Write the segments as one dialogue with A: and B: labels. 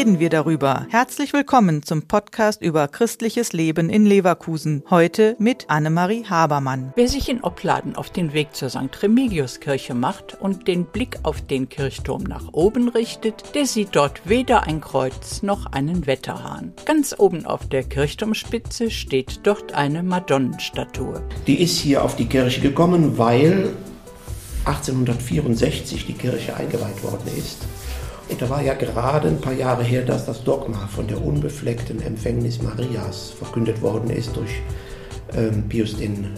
A: wir darüber. Herzlich willkommen zum Podcast über christliches Leben in Leverkusen. Heute mit Annemarie Habermann.
B: Wer sich in Opladen auf den Weg zur St. Remigiuskirche macht und den Blick auf den Kirchturm nach oben richtet, der sieht dort weder ein Kreuz noch einen Wetterhahn. Ganz oben auf der Kirchturmspitze steht dort eine Madonnenstatue.
C: Die ist hier auf die Kirche gekommen, weil 1864 die Kirche eingeweiht worden ist. Und da war ja gerade ein paar Jahre her, dass das Dogma von der unbefleckten Empfängnis Marias verkündet worden ist durch ähm, Pius IX.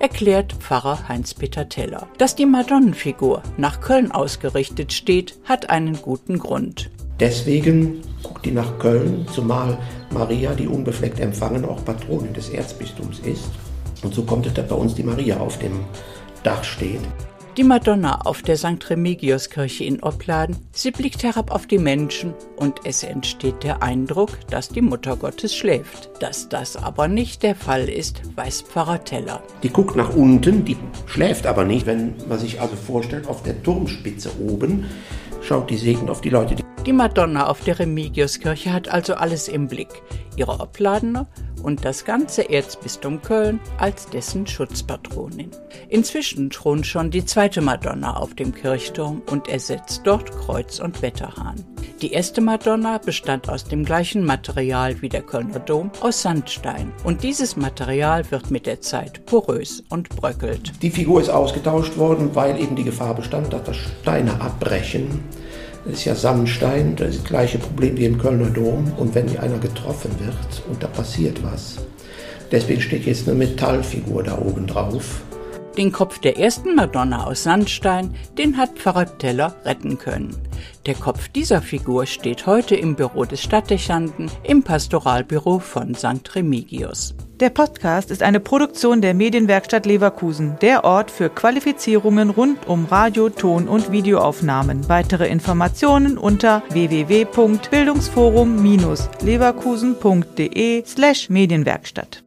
B: Erklärt Pfarrer Heinz-Peter Teller. Dass die Madonnenfigur nach Köln ausgerichtet steht, hat einen guten Grund.
C: Deswegen guckt die nach Köln, zumal Maria, die unbefleckt empfangen, auch Patronin des Erzbistums ist. Und so kommt es, dass bei uns die Maria auf dem Dach steht.
B: Die Madonna auf der St. Remigiuskirche in Opladen, sie blickt herab auf die Menschen und es entsteht der Eindruck, dass die Mutter Gottes schläft. Dass das aber nicht der Fall ist, weiß Pfarrer Teller.
C: Die guckt nach unten, die schläft aber nicht. Wenn man sich also vorstellt, auf der Turmspitze oben schaut die Segen auf die Leute.
B: Die Madonna auf der Remigiuskirche hat also alles im Blick. Ihre Opladener und das ganze Erzbistum Köln als dessen Schutzpatronin. Inzwischen thront schon die zweite Madonna auf dem Kirchturm und ersetzt dort Kreuz und Wetterhahn. Die erste Madonna bestand aus dem gleichen Material wie der Kölner Dom, aus Sandstein. Und dieses Material wird mit der Zeit porös und bröckelt.
C: Die Figur ist ausgetauscht worden, weil eben die Gefahr bestand, dass das Steine abbrechen. Das ist ja Sandstein, das ist das gleiche Problem wie im Kölner Dom. Und wenn einer getroffen wird und da passiert was, deswegen steht jetzt eine Metallfigur da oben drauf.
B: Den Kopf der ersten Madonna aus Sandstein, den hat Pfarrer Teller retten können. Der Kopf dieser Figur steht heute im Büro des Stadtdechanten im Pastoralbüro von St. Remigius.
A: Der Podcast ist eine Produktion der Medienwerkstatt Leverkusen, der Ort für Qualifizierungen rund um Radio, Ton und Videoaufnahmen. Weitere Informationen unter www.bildungsforum-leverkusen.de slash Medienwerkstatt.